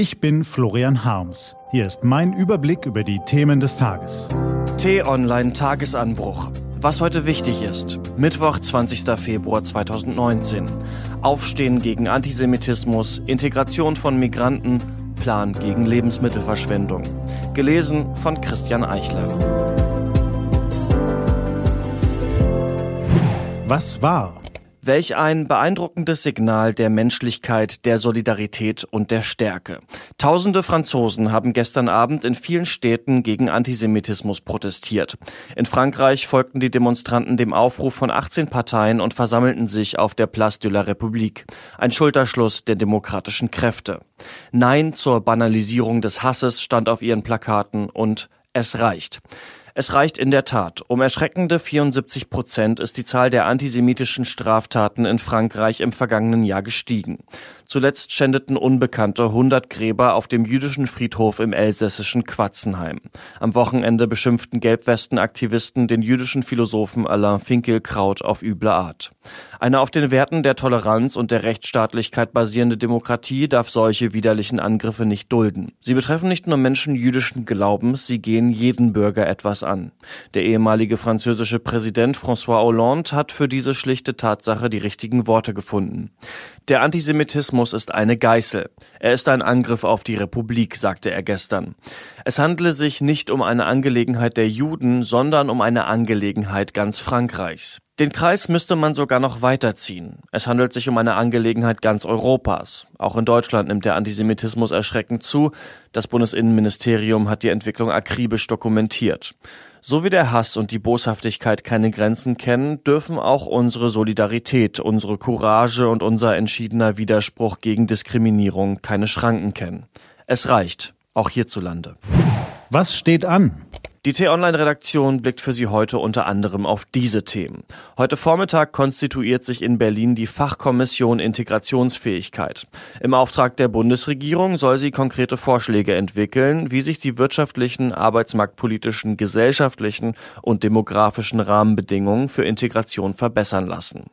Ich bin Florian Harms. Hier ist mein Überblick über die Themen des Tages. T-Online Tagesanbruch. Was heute wichtig ist. Mittwoch, 20. Februar 2019. Aufstehen gegen Antisemitismus, Integration von Migranten, Plan gegen Lebensmittelverschwendung. Gelesen von Christian Eichler. Was war? Welch ein beeindruckendes Signal der Menschlichkeit, der Solidarität und der Stärke. Tausende Franzosen haben gestern Abend in vielen Städten gegen Antisemitismus protestiert. In Frankreich folgten die Demonstranten dem Aufruf von 18 Parteien und versammelten sich auf der Place de la République. Ein Schulterschluss der demokratischen Kräfte. Nein zur Banalisierung des Hasses stand auf ihren Plakaten und es reicht. Es reicht in der Tat. Um erschreckende 74 Prozent ist die Zahl der antisemitischen Straftaten in Frankreich im vergangenen Jahr gestiegen. Zuletzt schändeten Unbekannte 100 Gräber auf dem jüdischen Friedhof im elsässischen Quatzenheim. Am Wochenende beschimpften Gelbwesten-Aktivisten den jüdischen Philosophen Alain Finkielkraut auf üble Art. Eine auf den Werten der Toleranz und der Rechtsstaatlichkeit basierende Demokratie darf solche widerlichen Angriffe nicht dulden. Sie betreffen nicht nur Menschen jüdischen Glaubens, sie gehen jeden Bürger etwas an. Der ehemalige französische Präsident François Hollande hat für diese schlichte Tatsache die richtigen Worte gefunden. Der Antisemitismus ist eine Geißel. Er ist ein Angriff auf die Republik, sagte er gestern. Es handle sich nicht um eine Angelegenheit der Juden, sondern um eine Angelegenheit ganz Frankreichs. Den Kreis müsste man sogar noch weiterziehen. Es handelt sich um eine Angelegenheit ganz Europas. Auch in Deutschland nimmt der Antisemitismus erschreckend zu. Das Bundesinnenministerium hat die Entwicklung akribisch dokumentiert. So wie der Hass und die Boshaftigkeit keine Grenzen kennen, dürfen auch unsere Solidarität, unsere Courage und unser entschiedener Widerspruch gegen Diskriminierung keine Schranken kennen. Es reicht, auch hierzulande. Was steht an? Die T-Online-Redaktion blickt für Sie heute unter anderem auf diese Themen. Heute Vormittag konstituiert sich in Berlin die Fachkommission Integrationsfähigkeit. Im Auftrag der Bundesregierung soll sie konkrete Vorschläge entwickeln, wie sich die wirtschaftlichen, arbeitsmarktpolitischen, gesellschaftlichen und demografischen Rahmenbedingungen für Integration verbessern lassen.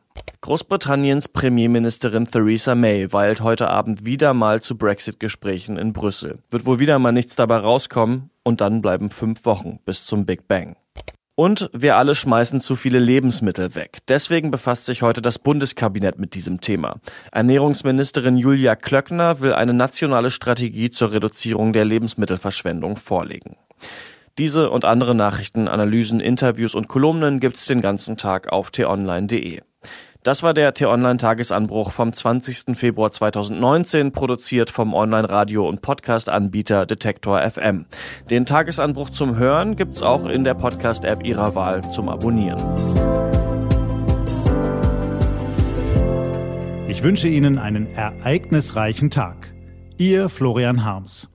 Großbritanniens Premierministerin Theresa May weilt heute Abend wieder mal zu Brexit-Gesprächen in Brüssel. Wird wohl wieder mal nichts dabei rauskommen und dann bleiben fünf Wochen bis zum Big Bang. Und wir alle schmeißen zu viele Lebensmittel weg. Deswegen befasst sich heute das Bundeskabinett mit diesem Thema. Ernährungsministerin Julia Klöckner will eine nationale Strategie zur Reduzierung der Lebensmittelverschwendung vorlegen. Diese und andere Nachrichten, Analysen, Interviews und Kolumnen gibt's den ganzen Tag auf t-online.de. Das war der T-Online-Tagesanbruch vom 20. Februar 2019, produziert vom Online-Radio- und Podcast-Anbieter Detektor FM. Den Tagesanbruch zum Hören gibt's auch in der Podcast-App Ihrer Wahl zum Abonnieren. Ich wünsche Ihnen einen ereignisreichen Tag. Ihr Florian Harms.